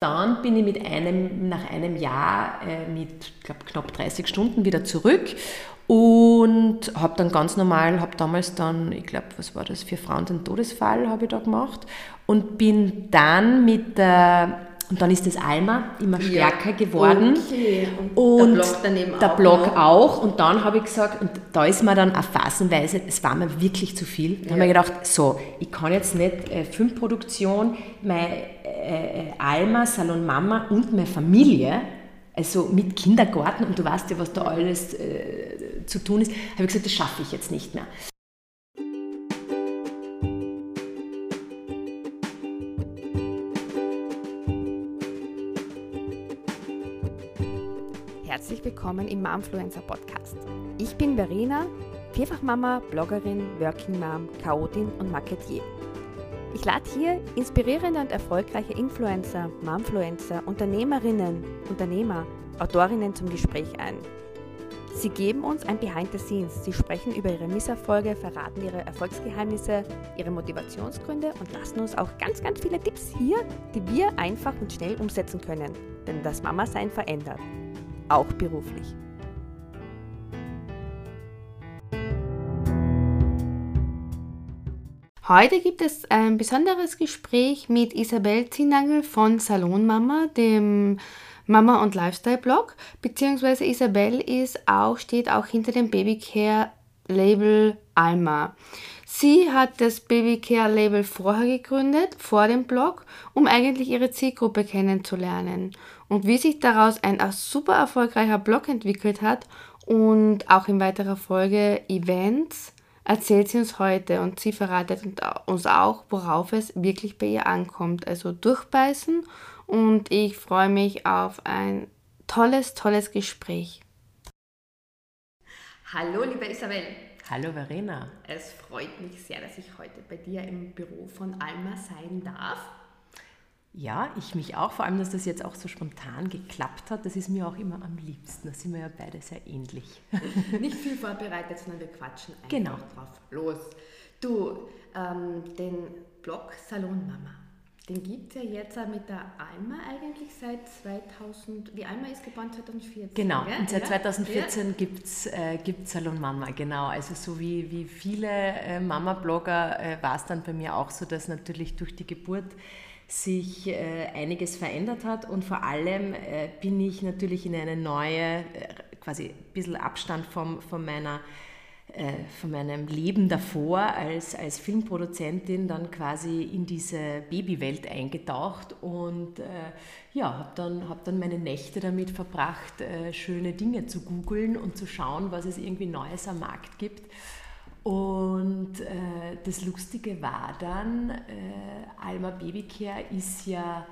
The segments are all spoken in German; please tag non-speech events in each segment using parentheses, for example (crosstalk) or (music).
Dann bin ich mit einem, nach einem Jahr äh, mit glaub, knapp 30 Stunden wieder zurück und habe dann ganz normal, habe damals dann, ich glaube, was war das, für Frauen den Todesfall habe ich da gemacht und bin dann mit der und dann ist das Alma immer stärker ja. geworden. Okay. Und, und, der Blog daneben der auch. Blog noch. auch. Und dann habe ich gesagt, und da ist mir dann auch phasenweise, es war mir wirklich zu viel. Da ja. habe ich gedacht, so, ich kann jetzt nicht äh, Filmproduktion, meine äh, Alma, Salon Mama und meine Familie, also mit Kindergarten, und du weißt ja, was da alles äh, zu tun ist, habe ich gesagt, das schaffe ich jetzt nicht mehr. Willkommen im Momfluencer Podcast. Ich bin Verena, Vierfachmama, Bloggerin, Working Mom, Chaotin und Marketier. Ich lade hier inspirierende und erfolgreiche Influencer, Momfluencer, Unternehmerinnen, Unternehmer, Autorinnen zum Gespräch ein. Sie geben uns ein Behind the Scenes. Sie sprechen über ihre Misserfolge, verraten ihre Erfolgsgeheimnisse, ihre Motivationsgründe und lassen uns auch ganz, ganz viele Tipps hier, die wir einfach und schnell umsetzen können. Denn das Mama-Sein verändert auch beruflich. Heute gibt es ein besonderes Gespräch mit Isabel Zinangel von Salonmama, dem Mama- und Lifestyle-Blog, beziehungsweise Isabel ist auch, steht auch hinter dem Babycare-Label Alma. Sie hat das Babycare-Label vorher gegründet, vor dem Blog, um eigentlich ihre Zielgruppe kennenzulernen und wie sich daraus ein super erfolgreicher Blog entwickelt hat und auch in weiterer Folge Events, erzählt sie uns heute und sie verratet uns auch, worauf es wirklich bei ihr ankommt. Also durchbeißen und ich freue mich auf ein tolles, tolles Gespräch. Hallo, liebe Isabel. Hallo Verena. Es freut mich sehr, dass ich heute bei dir im Büro von Alma sein darf. Ja, ich mich auch, vor allem, dass das jetzt auch so spontan geklappt hat. Das ist mir auch immer am liebsten. Da sind wir ja beide sehr ähnlich. (laughs) Nicht viel vorbereitet, sondern wir quatschen einfach genau. drauf los. Du, ähm, den Blog Salon Mama, den gibt es ja jetzt mit der Alma eigentlich seit 2000. Die Alma ist geboren 2014. Genau, ja? und seit ja? 2014 ja. gibt es äh, Salon Mama, genau. Also so wie, wie viele äh, Mama-Blogger äh, war es dann bei mir auch so, dass natürlich durch die Geburt sich äh, einiges verändert hat und vor allem äh, bin ich natürlich in eine neue, äh, quasi ein bisschen Abstand vom, von, meiner, von meinem Leben davor als, als Filmproduzentin dann quasi in diese Babywelt eingetaucht und äh, ja, habe dann, hab dann meine Nächte damit verbracht, äh, schöne Dinge zu googeln und zu schauen, was es irgendwie Neues am Markt gibt. Und äh, das Lustige war dann, äh, Alma Babycare ist ja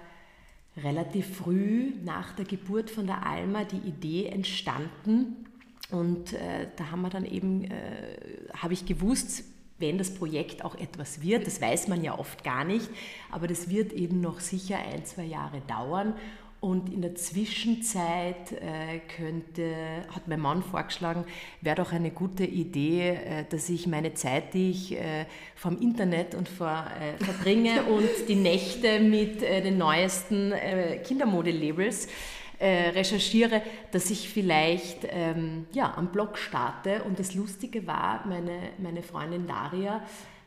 relativ früh nach der Geburt von der Alma die Idee entstanden. Und äh, da haben wir dann eben, äh, habe ich gewusst, wenn das Projekt auch etwas wird, das weiß man ja oft gar nicht, aber das wird eben noch sicher ein, zwei Jahre dauern. Und in der Zwischenzeit äh, könnte, hat mein Mann vorgeschlagen, wäre doch eine gute Idee, äh, dass ich meine Zeit, die ich äh, vom Internet und vor, äh, verbringe (laughs) und die Nächte mit äh, den neuesten äh, recherchiere, dass ich vielleicht ähm, ja, am Blog starte. Und das Lustige war, meine, meine Freundin Daria,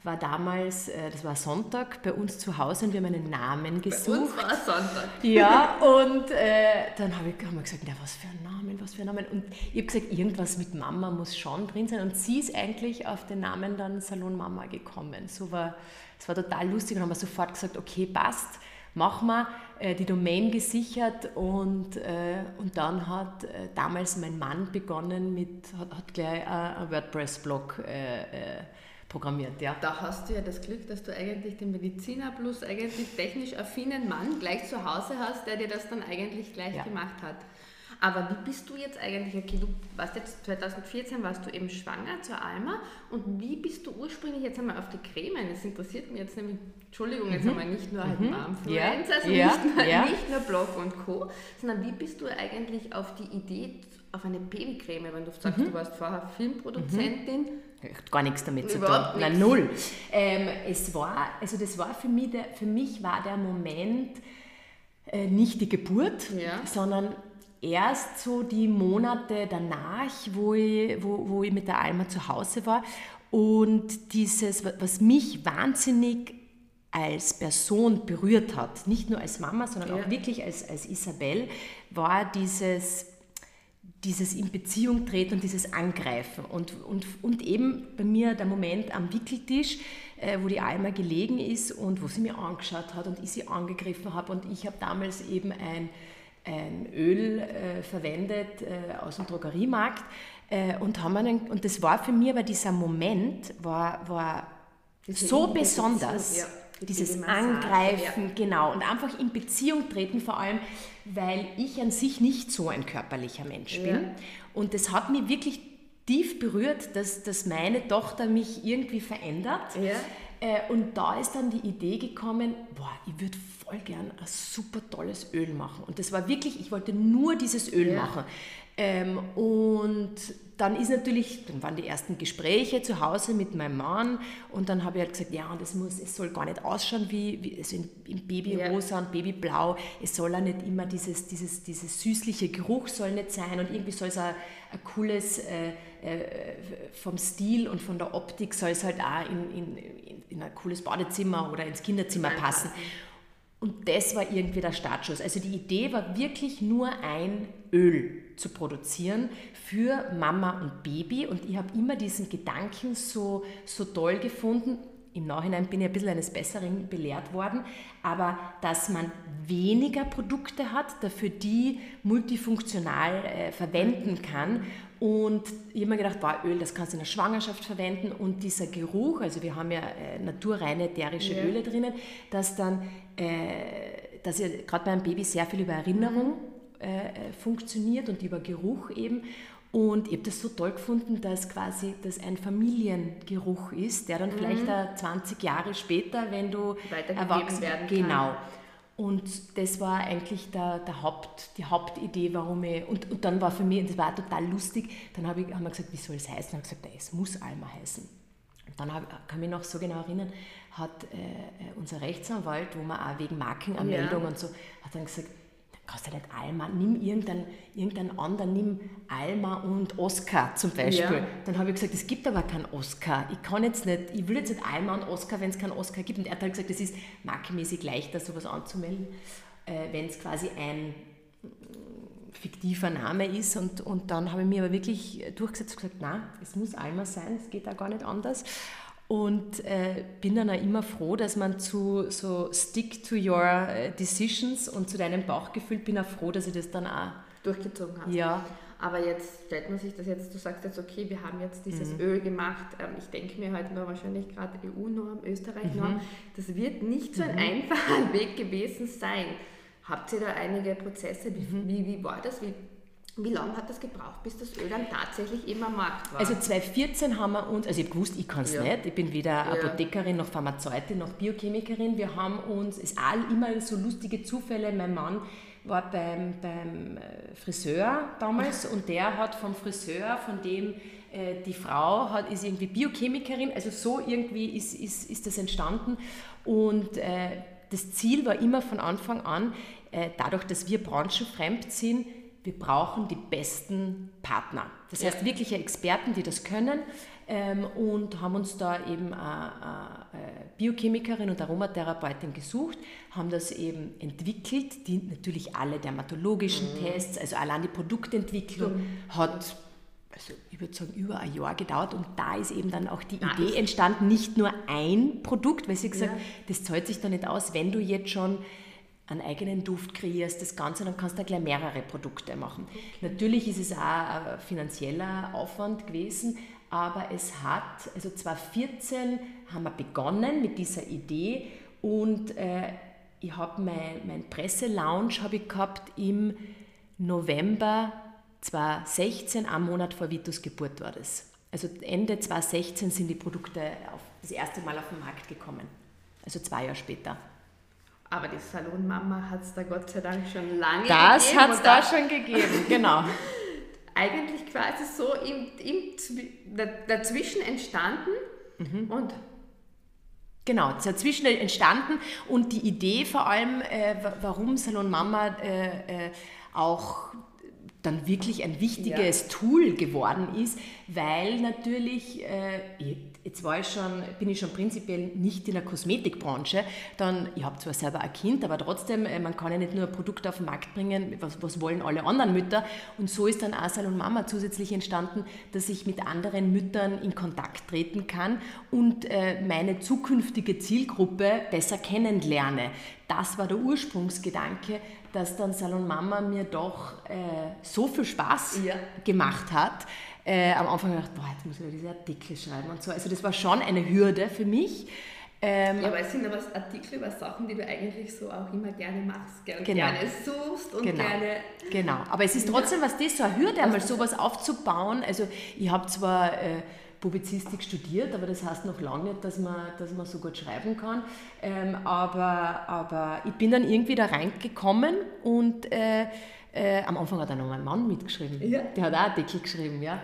war damals, äh, das war Sonntag, bei uns zu Hause und wir haben einen Namen gesucht. Bei uns war Sonntag. Ja, und äh, dann hab ich, haben wir gesagt, ja, was für ein Namen, was für ein Namen. Und ich habe gesagt, irgendwas mit Mama muss schon drin sein. Und sie ist eigentlich auf den Namen dann Salon Mama gekommen. So war, es war total lustig und haben wir sofort gesagt, okay, passt, machen wir. Äh, die Domain gesichert und, äh, und dann hat äh, damals mein Mann begonnen mit, hat, hat gleich äh, einen WordPress-Blog äh, äh, programmiert, ja. Da hast du ja das Glück, dass du eigentlich den Mediziner plus eigentlich technisch affinen Mann gleich zu Hause hast, der dir das dann eigentlich gleich ja. gemacht hat. Aber wie bist du jetzt eigentlich, okay, du warst jetzt 2014, warst du eben schwanger zur Alma und wie bist du ursprünglich jetzt einmal auf die Creme? Das interessiert mich jetzt nämlich, Entschuldigung, jetzt mhm. einmal nicht nur halt mhm. Influencer, also ja. nicht, nur, ja. nicht nur Blog und Co., sondern wie bist du eigentlich auf die Idee auf eine Babycreme, wenn du sagst, mhm. du warst vorher Filmproduzentin, mhm gar nichts damit zu tun. Nein, null. Ähm, es war, also das war für mich, der, für mich war der Moment äh, nicht die Geburt, Ja. sondern erst so die Monate danach, wo ich, wo, wo ich mit der Alma zu Hause war. Und dieses, wa- was mich wahnsinnig als Person berührt hat, nicht nur als Mama, sondern Ja. auch wirklich als, als Isabel, war dieses, dieses in Beziehung treten und dieses Angreifen. Und, und, und eben bei mir der Moment am Wickeltisch, äh, wo die Alma gelegen ist und wo sie mir angeschaut hat und ich sie angegriffen habe. Und ich habe damals eben ein, ein Öl äh, verwendet äh, aus dem Drogeriemarkt. Äh, und, haben einen, und das war für mich, aber dieser Moment war, war Diese so besonders. ja. Die Dieses Babymassage, Angreifen, genau. Und einfach in Beziehung treten, vor allem, weil ich an sich nicht so ein körperlicher Mensch bin. Ja. Und das hat mich wirklich tief berührt, dass, dass meine Tochter mich irgendwie verändert. Ja. Äh, und da ist dann die Idee gekommen, boah, ich würde voll gern ein super tolles Öl machen. Und das war wirklich, ich wollte nur dieses Öl Ja. machen. Ähm, und dann ist natürlich, dann waren die ersten Gespräche zu Hause mit meinem Mann und dann habe ich halt gesagt, ja, und es muss, es soll gar nicht ausschauen wie, wie also in, in Babyrosa und Babyblau. Es soll auch nicht immer dieses, dieses, dieses süßliche Geruch soll nicht sein und irgendwie soll es auch ein cooles äh, äh, vom Stil und von der Optik soll es halt auch in, in, in, in ein cooles Badezimmer oder ins Kinderzimmer passen. Und das war irgendwie der Startschuss. Also die Idee war wirklich nur ein Öl zu produzieren für Mama und Baby. Und ich habe immer diesen Gedanken so, so toll gefunden. Im Nachhinein bin ich ein bisschen eines Besseren belehrt worden, aber dass man weniger Produkte hat, dafür die multifunktional äh, verwenden kann. Und ich habe mir gedacht, wow, Öl, das kannst du in der Schwangerschaft verwenden. Und dieser Geruch, also wir haben ja äh, naturreine ätherische Ja. Öle drinnen, dass dann, äh, dass ja gerade beim Baby sehr viel über Erinnerung äh, äh, funktioniert und über Geruch eben. Und ich habe das so toll gefunden, dass quasi das ein Familiengeruch ist, der dann vielleicht auch 20 Jahre später, wenn du Weitergegeben erwachsen werden kann. Genau. Und das war eigentlich der, der Haupt, die Hauptidee, warum ich. Und, und dann war für mich, das war total lustig, dann hab ich, haben wir gesagt, wie soll es heißen? Dann habe ich gesagt, es muss Alma heißen. Und dann hab, kann ich mich noch so genau erinnern, hat äh, äh, unser Rechtsanwalt, wo man auch wegen Markenanmeldung Ja. und so, hat dann gesagt, kannst du nicht Alma, nimm irgendeinen, irgendeinen anderen, nimm Alma und Oscar zum Beispiel. Ja. Dann habe ich gesagt, es gibt aber keinen Oscar. Ich kann jetzt nicht, ich will jetzt nicht Alma und Oscar, wenn es keinen Oscar gibt. Und er hat halt gesagt, es ist markenmäßig leichter, sowas anzumelden, äh, wenn es quasi ein mm, fiktiver Name ist. Und, und dann habe ich mir aber wirklich durchgesetzt und gesagt, nein, es muss Alma sein, es geht auch gar nicht anders. Und äh, bin dann auch immer froh, dass man zu so stick to your äh, decisions und zu deinem Bauchgefühl bin auch froh, dass ich das dann auch, durchgezogen hast. ja, Aber jetzt stellt man sich das jetzt, du sagst jetzt, okay, wir haben jetzt dieses Mhm. Öl gemacht. Ähm, ich denke mir halt nur wahrscheinlich gerade EU-Norm, Österreich-Norm. Mhm. Das wird nicht so ein einfacher (laughs) Weg gewesen sein. Habt ihr da einige Prozesse? Wie, Mhm. wie, wie war das? Wie, wie lange hat das gebraucht, bis das Öl dann tatsächlich immer am Markt war? Also 2014 haben wir uns, also ich habe gewusst, ich kann es Ja. nicht, ich bin weder Ja. Apothekerin noch Pharmazeutin noch Biochemikerin. Wir haben uns, es all immer so lustige Zufälle, mein Mann war beim, beim äh, Friseur damals und der hat vom Friseur, von dem äh, die Frau hat, ist irgendwie Biochemikerin, also so irgendwie ist, ist, ist das entstanden und äh, das Ziel war immer von Anfang an, äh, dadurch, dass wir branchenfremd sind, wir brauchen die besten Partner. Das heißt, wirkliche Experten, die das können ähm, und haben uns da eben eine, eine Biochemikerin und Aromatherapeutin gesucht, haben das eben entwickelt, die natürlich alle dermatologischen Tests, also allein die Produktentwicklung hat, also ich würde sagen, über ein Jahr gedauert und da ist eben dann auch die Idee entstanden, nicht nur ein Produkt, weil sie gesagt, Ja. das zahlt sich doch nicht aus, wenn du jetzt schon einen eigenen Duft kreierst, das Ganze, dann kannst du gleich mehrere Produkte machen. Natürlich ist es auch ein finanzieller Aufwand gewesen, aber es hat, also 2014 haben wir begonnen mit dieser Idee und äh, ich habe mein, mein Presselaunch habe ich gehabt im November 2016, am Monat vor Vitus Geburt war das. Also Ende 2016 sind die Produkte auf, das erste Mal auf den Markt gekommen. Also zwei Jahre später. Aber die Salonmama hat es da Gott sei Dank schon lange Das gegeben. hat es da schon gegeben, genau. (laughs) eigentlich quasi so im, im, Zwi- da- dazwischen entstanden Mhm. und Genau, dazwischen entstanden und die Idee vor allem, äh, warum Salon Mama äh, äh, auch dann wirklich ein wichtiges ja. Tool geworden ist, weil natürlich, äh, jetzt war ich schon, bin ich schon prinzipiell nicht in der Kosmetikbranche, dann, ich habe zwar selber ein Kind, aber trotzdem, äh, man kann ja nicht nur ein Produkt auf den Markt bringen, was, was wollen alle anderen Mütter und so ist dann Asal und Mama zusätzlich entstanden, dass ich mit anderen Müttern in Kontakt treten kann und äh, meine zukünftige Zielgruppe besser kennenlerne. Das war der Ursprungsgedanke, dass dann Salon Mama mir doch äh, so viel Spaß ja. gemacht hat. Äh, am Anfang habe ich gedacht, boah, jetzt muss ich diese Artikel schreiben und so. Also das war schon eine Hürde für mich. Ähm, ja, aber es sind aber Artikel über Sachen, die du eigentlich so auch immer gerne machst, gerne, genau. gerne suchst und genau. gerne... Genau, aber es ist trotzdem, was das so eine Hürde, einmal sowas aufzubauen. Also ich habe zwar... Äh, Publizistik studiert, aber das heißt noch lange nicht, dass man, dass man so gut schreiben kann. Ähm, aber, aber ich bin dann irgendwie da reingekommen und äh, äh, am Anfang hat auch noch mein Mann mitgeschrieben. Ja. Der hat auch Artikel geschrieben, ja.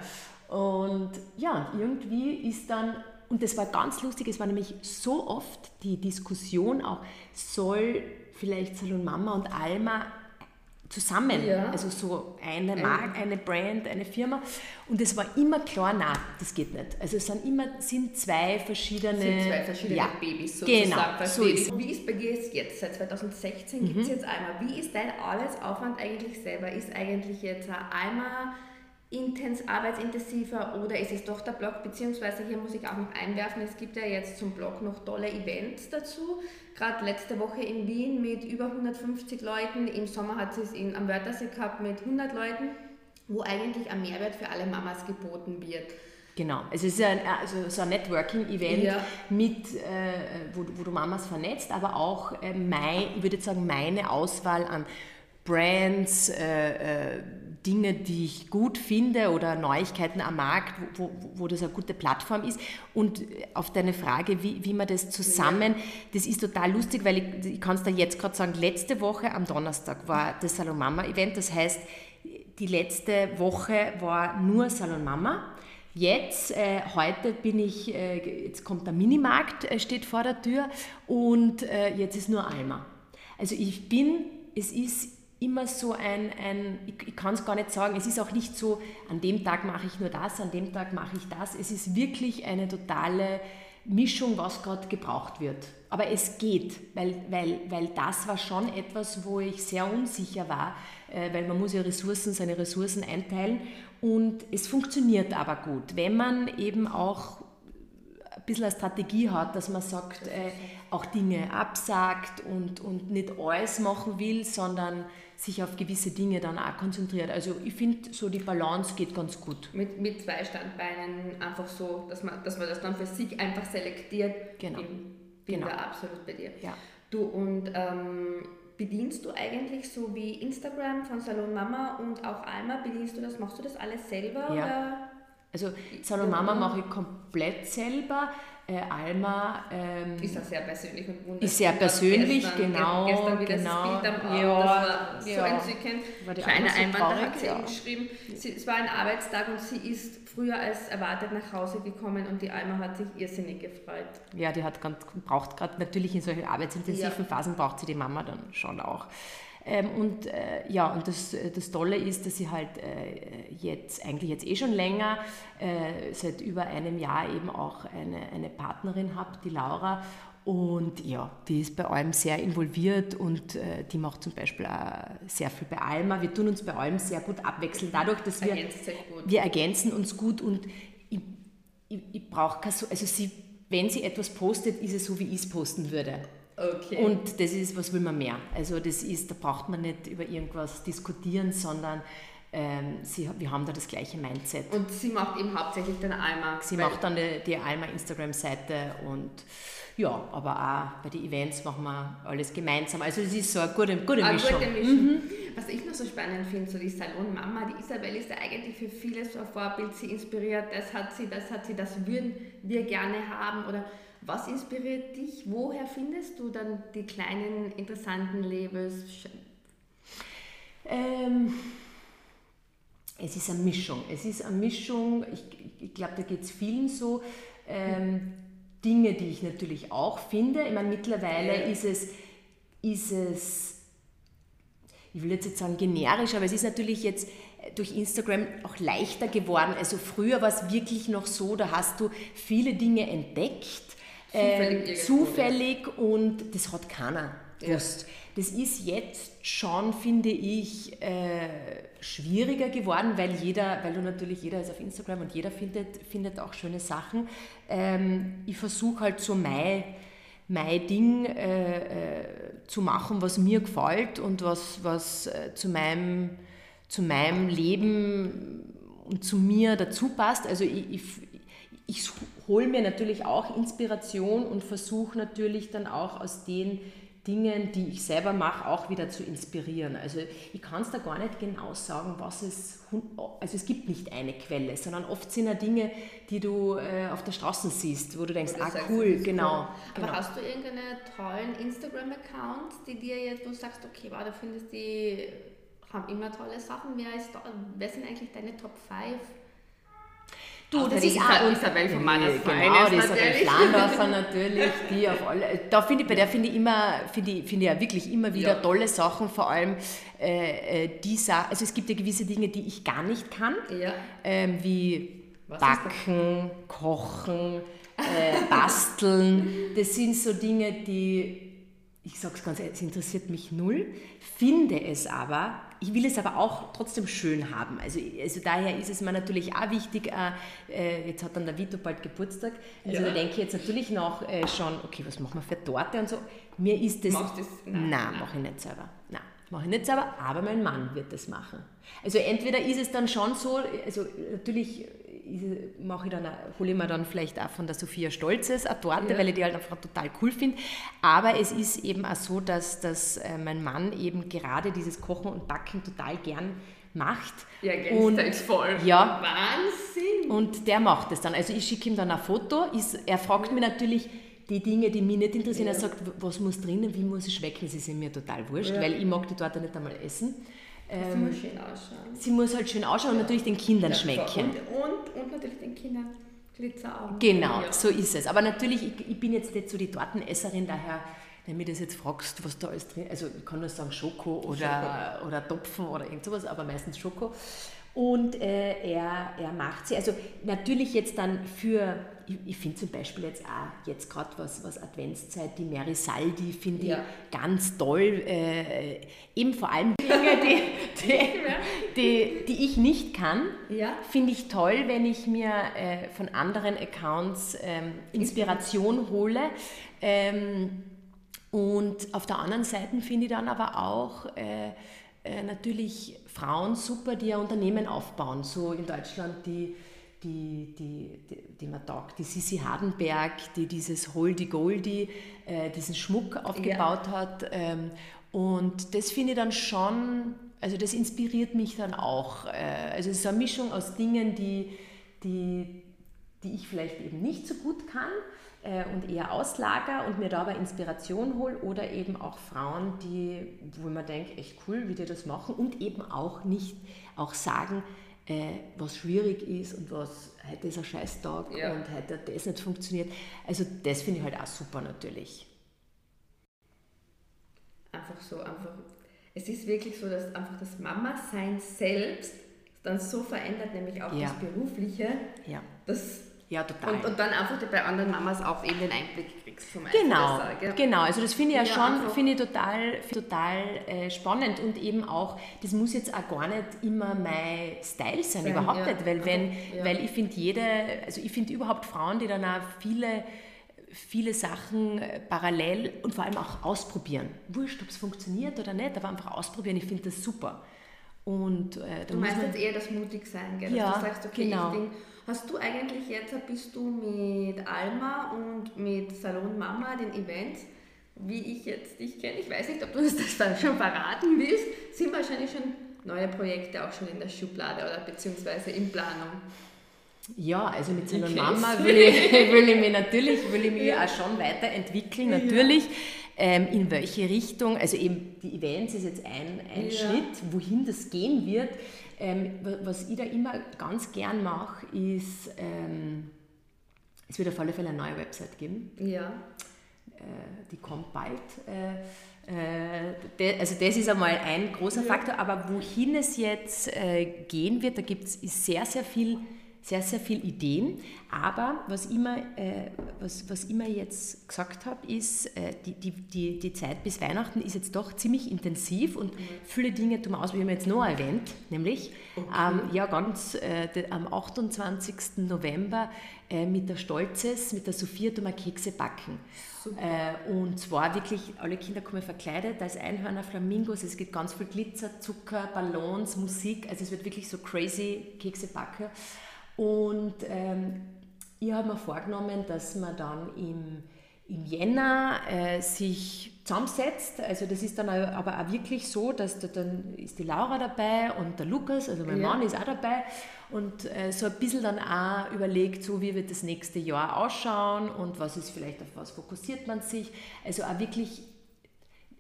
Und ja, irgendwie ist dann, und das war ganz lustig, es war nämlich so oft die Diskussion auch, soll vielleicht Salon Mama und Alma zusammen. Ja. Also so eine Marke, eine Brand, eine Firma. Und es war immer klar, nein, das geht nicht. Also es sind immer sind zwei verschiedene, sind zwei verschiedene ja. Babys sozusagen. Genau, so ist Wie ist bei dir jetzt? Seit 2016 mhm. gibt es jetzt einmal. Wie ist dein Arbeitsaufwand eigentlich selber? Ist eigentlich jetzt einmal intens arbeitsintensiver oder ist es doch der Blog, beziehungsweise hier muss ich auch noch einwerfen, es gibt ja jetzt zum Blog noch tolle Events dazu. Gerade letzte Woche in Wien mit über 150 Leuten, im Sommer hat es in, am Wörthersee gehabt mit 100 Leuten, wo eigentlich ein Mehrwert für alle Mamas geboten wird. Genau, es ist ein, also so ein Networking-Event, ja. mit, äh, wo, wo, du Mamas vernetzt, aber auch äh, mein, ich würde sagen, meine Auswahl an Brands, äh, äh Dinge, die ich gut finde oder Neuigkeiten am Markt, wo, wo, wo, das eine gute Plattform ist. Und auf deine Frage, wie, wie man das zusammen, das ist total lustig, weil ich, ich kann es da jetzt gerade sagen, letzte Woche am Donnerstag war das Salon Mama Event, das heißt, die letzte Woche war nur Salon Mama. Jetzt, äh, heute bin ich, äh, jetzt kommt der Minimarkt, äh, steht vor der Tür und äh, jetzt ist nur Alma. Also ich bin, es ist immer so ein, ein ich, ich kann es gar nicht sagen, es ist auch nicht so, an dem Tag mache ich nur das, an dem Tag mache ich das. Es ist wirklich eine totale Mischung, was gerade gebraucht wird. Aber es geht, weil, weil, weil das war schon etwas, wo ich sehr unsicher war, äh, weil man muss ja Ressourcen, seine Ressourcen einteilen und es funktioniert aber gut, wenn man eben auch ein bisschen eine Strategie hat, dass man sagt, äh, auch Dinge absagt und, und nicht alles machen will, sondern sich auf gewisse Dinge dann auch konzentriert. Also ich finde, so die Balance geht ganz gut. Mit, mit zwei Standbeinen einfach so, dass man, dass man das dann für sich einfach selektiert. Genau. Bin, bin genau. da absolut bei dir. Ja. Du und ähm, bedienst du eigentlich so wie Instagram von Salon Mama und auch Alma, bedienst du das, machst du das alles selber? Ja. Oder? Also Salon Mama mache ich komplett selber. Äh, Alma ähm, ist auch sehr persönlich und wunderschön. Ist sehr persönlich, gestern, genau. Gestern wieder genau. das Bild am Abend, ja, das war so ja. entzückend. War die Kleine so Einwand, traurig, hat sie ja. geschrieben, sie, es war ein Arbeitstag und sie ist früher als erwartet nach Hause gekommen und die Alma hat sich irrsinnig gefreut. Ja, die hat ganz, braucht gerade natürlich in solchen arbeitsintensiven ja. Phasen braucht sie die Mama dann schon auch. Ähm, und äh, ja, und das, das Tolle ist, dass ich halt äh, jetzt, eigentlich jetzt eh schon länger, äh, seit über einem Jahr eben auch eine, eine Partnerin habe, die Laura. Und ja, die ist bei allem sehr involviert und äh, die macht zum Beispiel auch sehr viel bei Alma. Wir tun uns bei allem sehr gut abwechseln, dadurch, dass wir, wir ergänzen uns gut und ich, ich, ich brauche keine, also sie, wenn sie etwas postet, ist es so, wie ich es posten würde. Okay. Und das ist, was will man mehr? Also das ist, da braucht man nicht über irgendwas diskutieren, sondern ähm, sie, wir haben da das gleiche Mindset. Und sie macht eben hauptsächlich den Alma. Sie macht dann die, die Alma Instagram-Seite und ja, aber auch bei den Events machen wir alles gemeinsam. Also es ist so eine gute, gute eine Mischung. Gute Mischung. Mhm. Was ich noch so spannend finde, so die Salon-Mama, die Isabel ist ja eigentlich für viele so ein Vorbild, sie inspiriert, das hat sie, das hat sie, das würden wir gerne haben oder was inspiriert dich? Woher findest du dann die kleinen interessanten Labels? Ähm, es ist eine Mischung. Es ist eine Mischung, ich, ich glaube, da geht es vielen so. Ähm, Dinge, die ich natürlich auch finde. Ich meine, mittlerweile ist es, ist es, ich will jetzt nicht sagen generisch, aber es ist natürlich jetzt durch Instagram auch leichter geworden. Also früher war es wirklich noch so, da hast du viele Dinge entdeckt, zufällig, äh, zufällig und das hat keiner Ja. Das ist jetzt schon, finde ich, äh, schwieriger geworden, weil jeder, weil du natürlich, jeder ist auf Instagram und jeder findet, findet auch schöne Sachen. Ähm, ich versuche halt so mein, mein Ding äh, äh, zu machen, was mir gefällt und was, was äh, zu, meinem, zu meinem Leben und zu mir dazu passt. Also ich, ich, ich hole mir natürlich auch Inspiration und versuche natürlich dann auch aus den Dingen, die ich selber mache, auch wieder zu inspirieren. Also ich kann es da gar nicht genau sagen, was es, also es gibt nicht eine Quelle, sondern oft sind ja Dinge, die du äh, auf der Straße siehst, wo du denkst, ah cool, genau. Cool. Aber genau. hast du irgendeine tollen Instagram-Accounts, die dir jetzt, wo du sagst, okay, wow, da findest die haben immer tolle Sachen. Wer, ist da, wer sind eigentlich deine Top 5? Du, das ist auch Isabel von meiner Genau, die Isabel Flandorfer natürlich, die auf alle, da finde ich, bei der finde ich immer, finde ich, finde ich ja wirklich immer wieder ja. tolle Sachen, vor allem äh, äh die also es gibt ja gewisse Dinge, die ich gar nicht kann, ja. ähm, wie Was Backen, Kochen, äh, Basteln, das sind so Dinge, die ich sage es ganz ehrlich, es interessiert mich null, finde es aber ich will es aber auch trotzdem schön haben. Also, also daher ist es mir natürlich auch wichtig, äh, äh jetzt hat dann der Vito bald Geburtstag, also ja. da denke ich jetzt natürlich noch äh, schon, okay, was machen wir für Torte und so. Mir ist das... Machst das? Nein, nein, nein. mache ich nicht selber. Nein, mache ich nicht selber, aber mein Mann wird das machen. Also entweder ist es dann schon so, also natürlich mache ich dann, hole ich mir dann vielleicht auch von der Sophia Stolzes eine Torte, ja. weil ich die halt einfach total cool finde. Aber es ist eben auch so, dass, dass äh, mein Mann eben gerade dieses Kochen und Backen total gern macht. Ja, und, voll. Ja, Wahnsinn! Und der macht es dann. Also ich schicke ihm dann ein Foto. Ist, er fragt mich natürlich die Dinge, die mich nicht interessieren. Ja. Er sagt, was muss drinnen, wie muss es schmecken, das ist mir total wurscht, ja. weil ich mag die Torte nicht einmal essen. Ähm, sie muss schön ausschauen. Sie muss halt schön ausschauen ja. und natürlich den Kindern ja, schmecken. Und, und, und, natürlich den Kindern Glitzeraugen. Genau, ja. so ist es. Aber natürlich, ich, ich, bin jetzt nicht so die Tortenesserin, daher, wenn du mir das jetzt fragst, was da alles drin ist, also ich kann nur sagen Schoko oder, Schoko. oder Topfen oder irgend sowas, aber meistens Schoko. Und äh, er, er macht sie, also natürlich jetzt dann für, ich, ich finde zum Beispiel jetzt auch, jetzt gerade was, was Adventszeit, die Mary Saldi finde ja. ich ganz toll. Äh, eben vor allem Dinge, die, die, die, die ich nicht kann, ja. finde ich toll, wenn ich mir äh, von anderen Accounts ähm, Inspiration hole. Ähm, und auf der anderen Seite finde ich dann aber auch äh, äh, natürlich Frauen super, die ein Unternehmen aufbauen. So in Deutschland die, die, die, die, die man taugt, die Sissi Hardenberg, die dieses Holdy Goldy, äh, diesen Schmuck aufgebaut ja. hat. Ähm, und das finde ich dann schon, also das inspiriert mich dann auch. Äh, also es ist eine Mischung aus Dingen, die, die, die ich vielleicht eben nicht so gut kann äh, und eher auslager und mir dabei Inspiration hole oder eben auch Frauen, die, wo man denkt, echt cool, wie die das machen und eben auch nicht auch sagen, äh, was schwierig ist und was heute ist ein Scheißtag ja. und heute hat das nicht funktioniert. Also das finde ich halt auch super natürlich. Einfach so, einfach. Es ist wirklich so, dass einfach das Mama-Sein selbst dann so verändert, nämlich auch ja. das Berufliche, ja. dass ja, total. Und, und dann einfach bei anderen Mamas auch eben den Einblick kriegst vom Genau, besser, genau. Also das finde ich ja, ja schon finde ich total, total äh, spannend und eben auch, das muss jetzt auch gar nicht immer mein Style sein, sein überhaupt ja. nicht, weil wenn, ja. weil ich finde jede, also ich finde überhaupt Frauen, die dann auch viele viele Sachen äh, parallel und vor allem auch ausprobieren. Wurscht, ob es funktioniert oder nicht, aber einfach ausprobieren, ich finde das super. Und, äh, du meinst jetzt eher das mutig sein, gell? Ja, dass du sagst, okay, genau. ich Hast du eigentlich jetzt, bist du mit Alma und mit Salon Mama den Events, wie ich jetzt dich kenne, ich weiß nicht, ob du uns das (laughs) dann schon verraten willst, sind wahrscheinlich schon neue Projekte auch schon in der Schublade oder beziehungsweise in Planung. Ja, also mit Salon okay. Mama (laughs) will ich, will ich mich natürlich, will ich mich ja. auch schon weiterentwickeln, natürlich. Ja. Ähm, in welche Richtung, also eben die Events ist jetzt ein, ein ja. Schritt, wohin das gehen wird. Ähm, was ich da immer ganz gern mache, ist, ähm, es wird auf alle Fälle eine neue Website geben. Ja. Äh, die kommt bald. also das ist einmal ein großer. Faktor, aber wohin es jetzt gehen wird, da gibt es sehr, sehr viel sehr, sehr viele Ideen. Aber was immer, äh, was, was immer jetzt gesagt habe, ist, äh, die, die, die, die Zeit bis Weihnachten ist jetzt doch ziemlich intensiv und viele Dinge tun wir aus, wie wir jetzt noch erwähnt, nämlich okay. ähm, ja, ganz äh, de, am 28. November äh, mit der Stolzes, mit der Sophia tun wir Kekse backen. Äh, und zwar wirklich, alle Kinder kommen verkleidet als Einhörner, Flamingos, es gibt ganz viel Glitzer, Zucker, Ballons, Musik, also es wird wirklich so crazy Kekse backen. Und ähm, ich habe mir vorgenommen, dass man dann im, im Jänner äh, sich zusammensetzt. Also das ist dann aber auch wirklich so, dass da dann ist die Laura dabei und der Lukas, also mein ja. Mann ist auch dabei und äh, so ein bisschen dann auch überlegt, so wie wird das nächste Jahr ausschauen und was ist vielleicht, auf was fokussiert man sich. Also auch wirklich,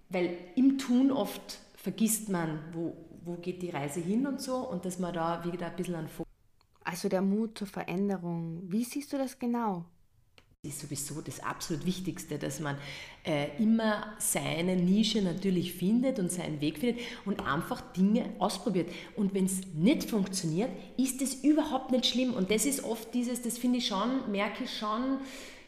weil im Tun oft vergisst man, wo, wo geht die Reise hin und so und dass man da wieder ein bisschen einen Fokus also der Mut zur Veränderung. Wie siehst du das genau? Das ist sowieso das absolut Wichtigste, dass man äh, immer seine Nische natürlich findet und seinen Weg findet und einfach Dinge ausprobiert. Und wenn es nicht funktioniert, ist es überhaupt nicht schlimm. Und das ist oft dieses, das finde ich schon, merke ich schon,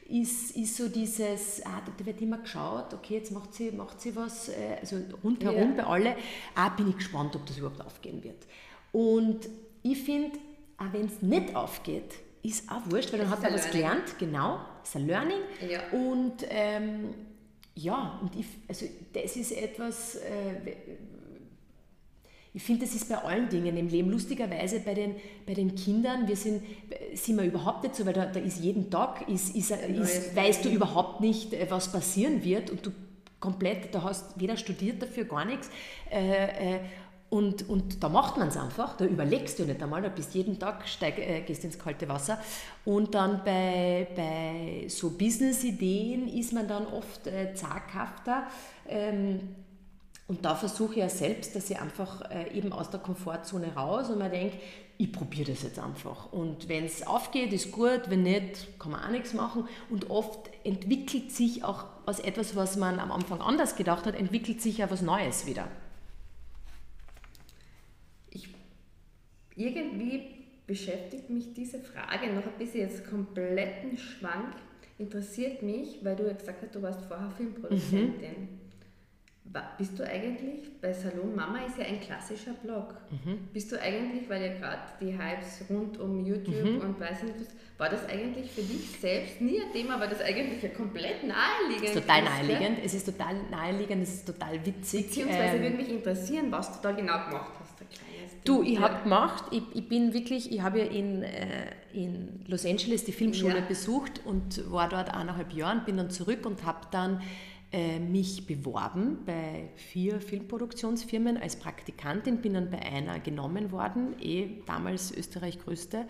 ist, ist so dieses, ah, da wird immer geschaut, okay, jetzt macht sie, macht sie was, äh, also rundherum ja. bei alle, ah, bin ich gespannt, ob das überhaupt aufgehen wird. Und ich finde, auch wenn es nicht aufgeht, ist auch wurscht, weil dann hat man was Learning. gelernt, genau, das ist ein Learning. Ja. Und ähm, ja, und ich, also das ist etwas, äh, ich finde, das ist bei allen Dingen im Leben. Lustigerweise bei den, bei den Kindern, wir sind, sind wir überhaupt nicht so, weil da, da ist jeden Tag, ist, ist, ist, weißt du überhaupt nicht, äh, was passieren wird und du komplett, da hast weder studiert dafür, gar nichts. Äh, äh, und, und da macht man es einfach, da überlegst du nicht einmal, da bist jeden Tag, steig, äh, gehst ins kalte Wasser. Und dann bei, bei so Business-Ideen ist man dann oft äh, zaghafter. Ähm, und da versuche ich ja selbst, dass ich einfach äh, eben aus der Komfortzone raus und man denkt, ich probiere das jetzt einfach. Und wenn es aufgeht, ist gut, wenn nicht, kann man auch nichts machen. Und oft entwickelt sich auch aus etwas, was man am Anfang anders gedacht hat, entwickelt sich ja was Neues wieder. Irgendwie beschäftigt mich diese Frage noch ein bisschen jetzt kompletten Schwank. Interessiert mich, weil du ja gesagt hast, du warst vorher Filmproduzentin. Mhm. Bist du eigentlich bei Salon Mama ist ja ein klassischer Blog. Mhm. Bist du eigentlich, weil ja gerade die Hypes rund um YouTube mhm. und weiß nicht was, war das eigentlich für dich selbst nie ein Thema? War das eigentlich ja komplett naheliegend? Es ist total naheliegend. Es ist total naheliegend, es ist total witzig. Beziehungsweise ähm, würde mich interessieren, was du da genau gemacht hast. Du, ich habe gemacht, ich, ich, bin wirklich, ich habe ja in, äh, in Los Angeles die Filmschule ja. besucht und war dort eineinhalb Jahre und bin dann zurück und habe dann äh, mich beworben bei vier Filmproduktionsfirmen als Praktikantin, bin dann bei einer genommen worden, eh damals Österreich größte,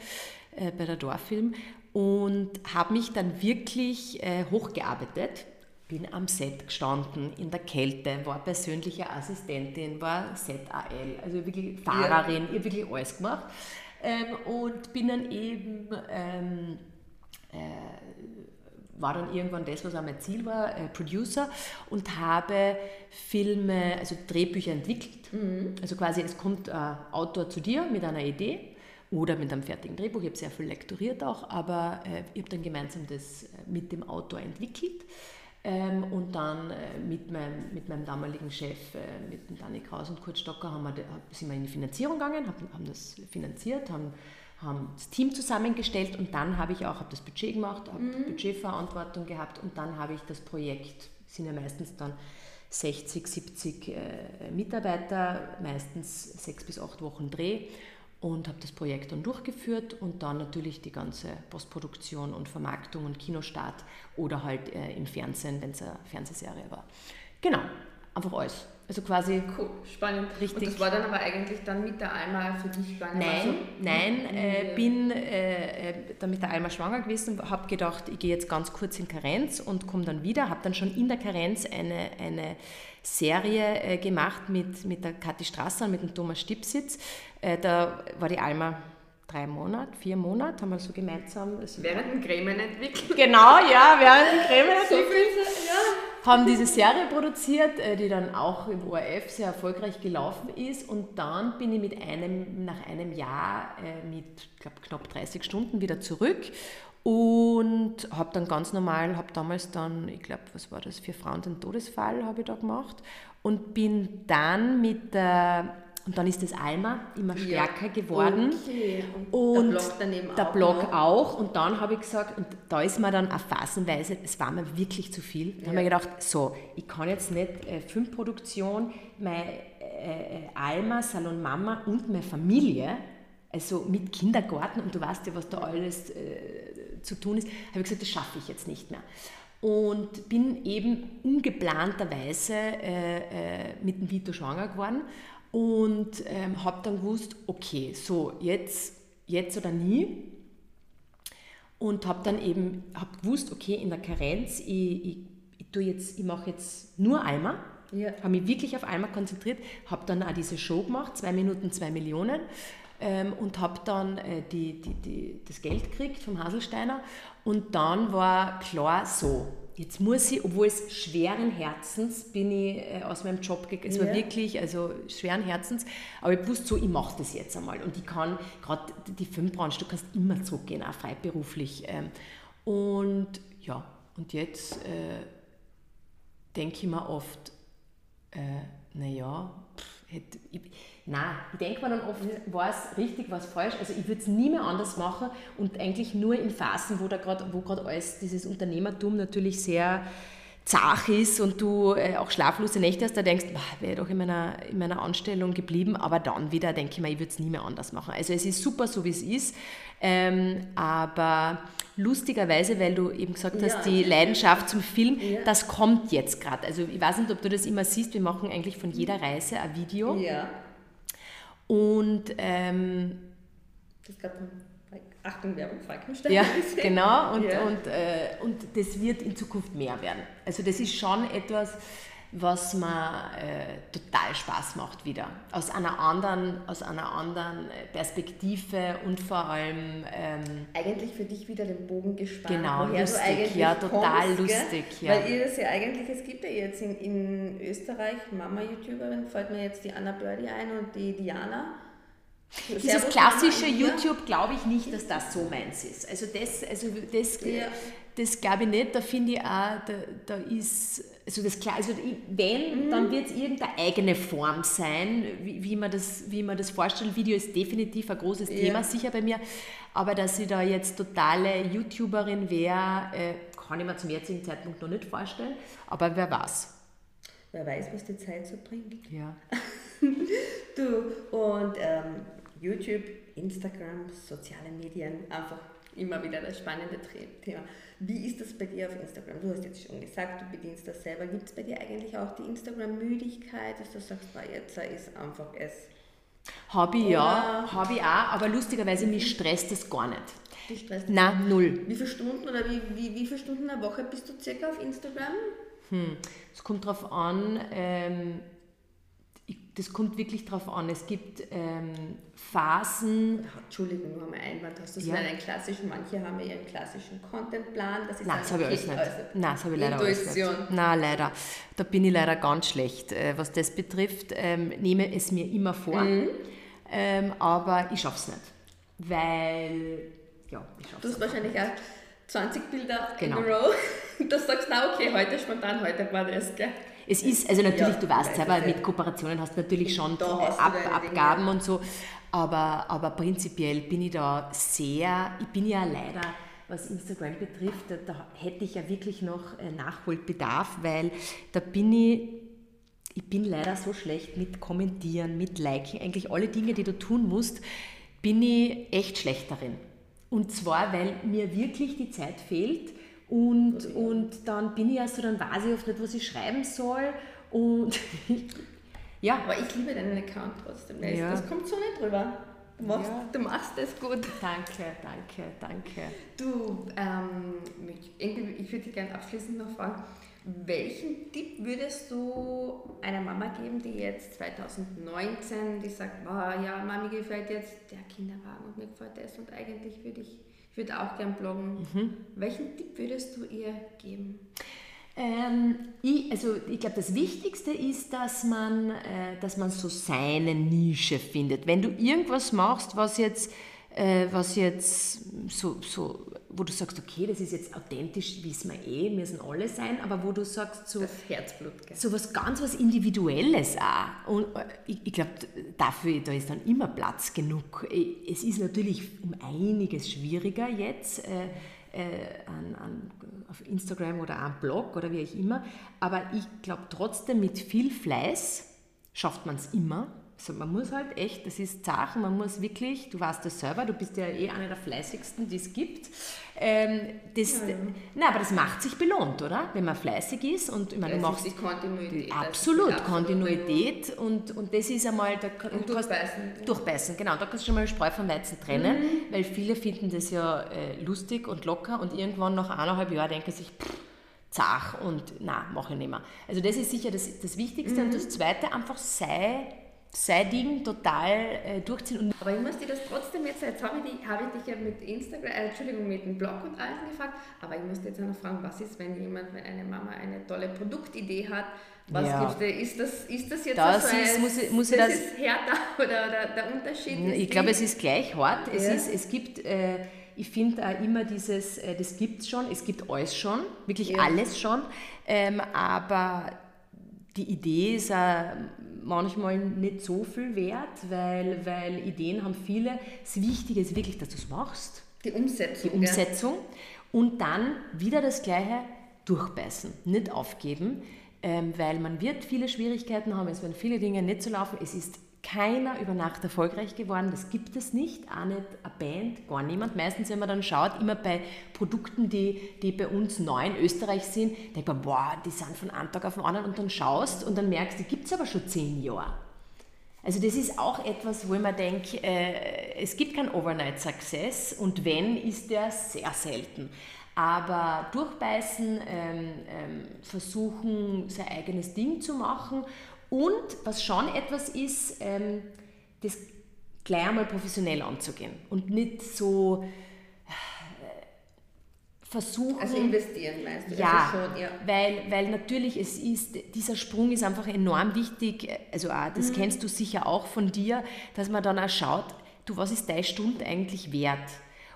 äh, bei der Dorffilm und habe mich dann wirklich äh, hochgearbeitet bin am Set gestanden, in der Kälte, war persönliche Assistentin, war Set-AL, also wirklich Fahrerin, ja. ich wirklich alles gemacht. Ähm, und bin dann eben, ähm, äh, war dann irgendwann das, was auch mein Ziel war, äh, Producer und habe Filme, also Drehbücher entwickelt. Mhm. Also quasi, es kommt ein Autor zu dir mit einer Idee oder mit einem fertigen Drehbuch. Ich habe sehr viel lektoriert auch, aber äh, ich habe dann gemeinsam das äh, mit dem Autor entwickelt. Ähm, und dann äh, mit, meinem, mit meinem damaligen Chef, äh, mit dem Danny Kraus und Kurt Stocker, haben wir, sind wir in die Finanzierung gegangen, haben, haben das finanziert, haben, haben das Team zusammengestellt und dann habe ich auch hab das Budget gemacht, habe mhm. Budgetverantwortung gehabt und dann habe ich das Projekt, sind ja meistens dann 60, 70 äh, Mitarbeiter, meistens sechs bis acht Wochen Dreh und habe das Projekt dann durchgeführt und dann natürlich die ganze Postproduktion und Vermarktung und Kinostart oder halt äh, im Fernsehen, wenn es eine Fernsehserie war. Genau, einfach alles. Also quasi cool, spannend. Richtig. Und das war dann aber eigentlich dann mit der Alma für dich schwanger? Nein, also, nein, äh, bin äh, äh, dann mit der Alma schwanger gewesen, habe gedacht, ich gehe jetzt ganz kurz in Karenz und komme dann wieder, habe dann schon in der Karenz eine, eine Serie äh, gemacht mit, mit der Kathi Strasser und mit dem Thomas Stipsitz. Äh, da war die Alma drei Monate, vier Monate, haben wir so gemeinsam. während dem Cremen entwickelt. Genau, ja, während dem Cremen entwickelt. So ja. Haben diese Serie produziert, äh, die dann auch im ORF sehr erfolgreich gelaufen ist. Und dann bin ich mit einem, nach einem Jahr äh, mit glaub, knapp 30 Stunden wieder zurück und habe dann ganz normal, habe damals dann, ich glaube, was war das, für Frauen den Todesfall habe ich da gemacht und bin dann mit der und dann ist das Alma immer stärker ja. geworden. Okay. Und, und, der Blog daneben der auch. Blog noch. auch. Und dann habe ich gesagt, und da ist mir dann auf phasenweise, es war mir wirklich zu viel. Da ja. habe ich gedacht, so, ich kann jetzt nicht äh, Filmproduktion, meine äh, äh, Alma, Salon Mama und meine Familie, also mit Kindergarten, und du weißt ja, was da alles äh, zu tun ist, habe ich gesagt, das schaffe ich jetzt nicht mehr und bin eben ungeplanterweise äh, äh, mit dem Vito schwanger geworden und ähm, habe dann gewusst, okay, so jetzt, jetzt oder nie. Und habe dann eben hab gewusst, okay, in der Karenz, ich, ich, ich, ich mache jetzt nur Eimer. Ja. Habe mich wirklich auf Eimer konzentriert, habe dann auch diese Show gemacht, zwei Minuten, zwei Millionen. Ähm, und habe dann äh, die, die, die, das Geld gekriegt vom Haselsteiner. Und dann war klar so, jetzt muss ich, obwohl es schweren Herzens bin ich äh, aus meinem Job gegangen, es ja. war wirklich, also schweren Herzens, aber ich wusste so, ich mache das jetzt einmal und ich kann, gerade die Filmbranche, du kannst immer zurückgehen, auch freiberuflich ähm, und ja, und jetzt äh, denke ich mir oft, äh, naja, ich, Nein, ich denke mir dann oft, war es richtig, war es falsch. Also ich würde es nie mehr anders machen und eigentlich nur in Phasen, wo gerade alles, dieses Unternehmertum natürlich sehr zach ist und du äh, auch schlaflose Nächte hast, da denkst, wäre doch in meiner, in meiner Anstellung geblieben, aber dann wieder denke ich mir, ich würde es nie mehr anders machen. Also es ist super, so wie es ist, ähm, aber lustigerweise, weil du eben gesagt hast, ja, die Leidenschaft zum Film, ja. das kommt jetzt gerade. Also ich weiß nicht, ob du das immer siehst, wir machen eigentlich von jeder Reise ein Video. Ja. Und ähm, das gab Achtung, Werbung, Falkenstein. Ja, (laughs) genau. Und, ja. Und, äh, und das wird in Zukunft mehr werden. Also das ist schon etwas, was mir äh, total Spaß macht wieder. Aus einer anderen, aus einer anderen Perspektive und vor allem... Ähm, eigentlich für dich wieder den Bogen gespannt. Genau, lustig, ja, total kommst, lustig. Ja. Weil ihr das ja eigentlich, es gibt ja jetzt in, in Österreich, Mama-YouTuberin, fällt mir jetzt die Anna Birdie ein und die Diana dieses klassische YouTube glaube ich nicht, dass das so meins ist. Also das, also das, ja. das glaube ich nicht. Da finde ich auch, da, da ist, also das klar, also wenn, mhm. dann wird es irgendeine eigene Form sein, wie, wie, man das, wie man das vorstellt. Video ist definitiv ein großes ja. Thema, sicher bei mir. Aber dass ich da jetzt totale YouTuberin wäre, äh, kann ich mir zum jetzigen Zeitpunkt noch nicht vorstellen. Aber wer weiß. Wer weiß, was die Zeit so bringt. Ja. (laughs) (laughs) du, und ähm, YouTube, Instagram, soziale Medien, einfach immer wieder das spannende Thema. Wie ist das bei dir auf Instagram? Du hast jetzt schon gesagt, du bedienst das selber. Gibt es bei dir eigentlich auch die Instagram-Müdigkeit, dass du sagst, na, jetzt ist einfach es? Habe ich ja, habe ich auch, aber lustigerweise mich stresst das gar nicht. Stresst Nein, null. Wie viele Stunden oder wie, wie, wie viele Stunden in der Woche bist du circa auf Instagram? Hm. Es kommt darauf an, ähm, das kommt wirklich darauf an. Es gibt ähm, Phasen. Entschuldigung, nur einmal Einwand. Hast du ja. einen klassischen, manche haben ja ihren klassischen Contentplan. Das ist Nein, das habe ich alles nicht. Also Nein, das habe ich leider Intuition. alles nicht. Nein, leider. Da bin ich leider ganz schlecht, äh, was das betrifft. Ähm, nehme es mir immer vor, mhm. ähm, aber ich schaffe es nicht. Weil, ja, ich schaffe es Du hast wahrscheinlich auch 20 Bilder genau. in a row. (laughs) Du sagst, na okay, heute spontan, heute war das, gell? Es ist, also natürlich, ja, du weißt selber, mit Kooperationen hast du natürlich schon Ab, Abgaben Dinge. und so, aber, aber prinzipiell bin ich da sehr, ich bin ja leider, was Instagram betrifft, da, da hätte ich ja wirklich noch äh, Nachholbedarf, weil da bin ich ich bin leider so schlecht mit Kommentieren, mit Liken, eigentlich alle Dinge, die du tun musst, bin ich echt schlecht darin. Und zwar, weil mir wirklich die Zeit fehlt, und, okay. und dann bin ich ja so, dann weiß ich oft nicht, was ich schreiben soll. Und (laughs) ja. Aber ich liebe deinen Account trotzdem. Das, ja. das kommt so nicht drüber. Du machst, ja. du machst das gut. Danke, danke, danke. Du, ähm, ich, ich würde dich gerne abschließend noch fragen, Welchen Tipp würdest du einer Mama geben, die jetzt 2019, die sagt, oh, ja, Mami gefällt jetzt der Kinderwagen und mir gefällt das und eigentlich würde ich, ich würde auch gern bloggen. Mhm. Welchen Tipp würdest du ihr geben? Ähm, ich, also ich glaube, das Wichtigste ist, dass man, äh, dass man so seine Nische findet. Wenn du irgendwas machst, was jetzt, äh, was jetzt so, so wo du sagst, okay, das ist jetzt authentisch, wissen wir eh, müssen alle sein, aber wo du sagst, so, das Herzblut, gell? so was ganz was Individuelles auch. Und äh, ich, ich glaube, dafür, da ist dann immer Platz genug. Es ist natürlich um einiges schwieriger jetzt, äh, äh, an, an, auf Instagram oder am Blog oder wie auch immer, aber ich glaube trotzdem, mit viel Fleiß schafft man es immer also man muss halt echt, das ist Sachen, man muss wirklich, du weißt das selber, du bist ja eh einer der fleißigsten, die es gibt. Ähm, das, ja. Na, aber das macht sich belohnt, oder? Wenn man fleißig ist und ich meine, du machst. Ist Kontinuität. Absolut, absolut Kontinuität und, und das ist einmal. Da, und durchbeißen. Durchbeißen, genau. Da kannst du schon mal Spreu vom Weizen trennen, mhm. weil viele finden das ja äh, lustig und locker und irgendwann nach eineinhalb Jahren denken sich, pff, zach und na, mache ich nicht mehr. Also das ist sicher das, das Wichtigste. Mhm. Und das Zweite, einfach sei sein Ding total äh, durchziehen. Und aber ich muss dir das trotzdem jetzt, jetzt habe ich, hab ich dich ja mit Instagram, äh, Entschuldigung, mit dem Blog und alles gefragt, aber ich muss dir jetzt auch noch fragen, was ist, wenn jemand, wenn eine Mama eine tolle Produktidee hat, was ja. gibt's? Ist das, ist das jetzt das so ist, muss ich, muss das, das ist härter (laughs) oder, oder der Unterschied? Ich glaube, es ist gleich hart. Es, ist, es gibt, äh, ich finde auch immer dieses, äh, das gibt es schon, es gibt alles schon, wirklich ja. alles schon, ähm, aber die Idee ist auch manchmal nicht so viel wert, weil, weil Ideen haben viele. Das Wichtige ist wirklich, dass du es machst. Die Umsetzung. Die Umsetzung. Ja. Und dann wieder das Gleiche durchbeißen, nicht aufgeben, ähm, weil man wird viele Schwierigkeiten haben, es werden viele Dinge nicht so laufen. Es ist keiner über Nacht erfolgreich geworden. Das gibt es nicht, auch nicht eine Band, gar niemand. Meistens, wenn man dann schaut, immer bei Produkten, die, die bei uns neu in Österreich sind, denkt man, boah, die sind von einem Tag auf den anderen und dann schaust und dann merkst, die gibt es aber schon zehn Jahre. Also das ist auch etwas, wo ich mir denke, äh, es gibt keinen Overnight Success und wenn, ist der sehr selten. Aber durchbeißen, ähm, ähm, versuchen, sein eigenes Ding zu machen und was schon etwas ist, ähm, das gleich einmal professionell anzugehen und nicht so äh, versuchen. Also investieren meinst du? Ja, also schon, ja, Weil, weil natürlich es ist, dieser Sprung ist einfach enorm wichtig. Also auch, das mhm. kennst du sicher auch von dir, dass man dann auch schaut, du, was ist deine Stunde eigentlich wert?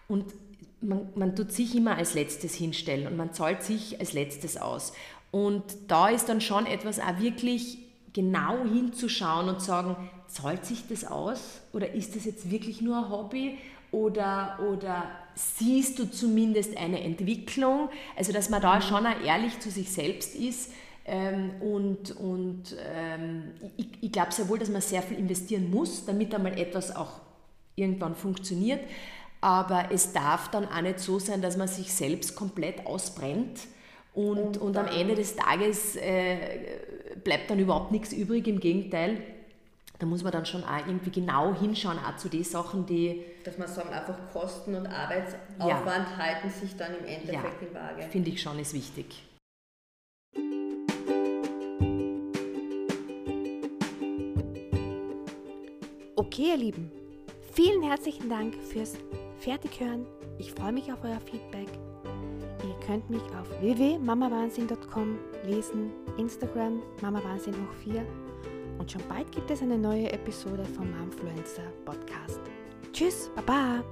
Und man, man tut sich immer als letztes hinstellen und man zahlt sich als letztes aus. Und da ist dann schon etwas auch wirklich genau hinzuschauen und sagen, zahlt sich das aus oder ist das jetzt wirklich nur ein Hobby oder, oder siehst du zumindest eine Entwicklung? Also dass man da mhm. schon auch ehrlich zu sich selbst ist ähm, und, und ähm, ich, ich glaube sehr wohl, dass man sehr viel investieren muss, damit einmal etwas auch irgendwann funktioniert. Aber es darf dann auch nicht so sein, dass man sich selbst komplett ausbrennt und, und, und am Ende des Tages äh, bleibt dann überhaupt nichts übrig, im Gegenteil. Da muss man dann schon auch irgendwie genau hinschauen, auch zu den Sachen, die. Dass man sagen, einfach Kosten und Arbeitsaufwand ja. halten sich dann im Endeffekt ja, in Waage. Finde ich schon, ist wichtig. Okay, ihr Lieben, vielen herzlichen Dank fürs Fertighören. Ich freue mich auf euer Feedback. Ihr könnt mich auf www.mamawahnsinn.com lesen, Instagram mamawahnsinn hoch 4 und schon bald gibt es eine neue Episode vom Momfluencer Podcast. Tschüss, Baba!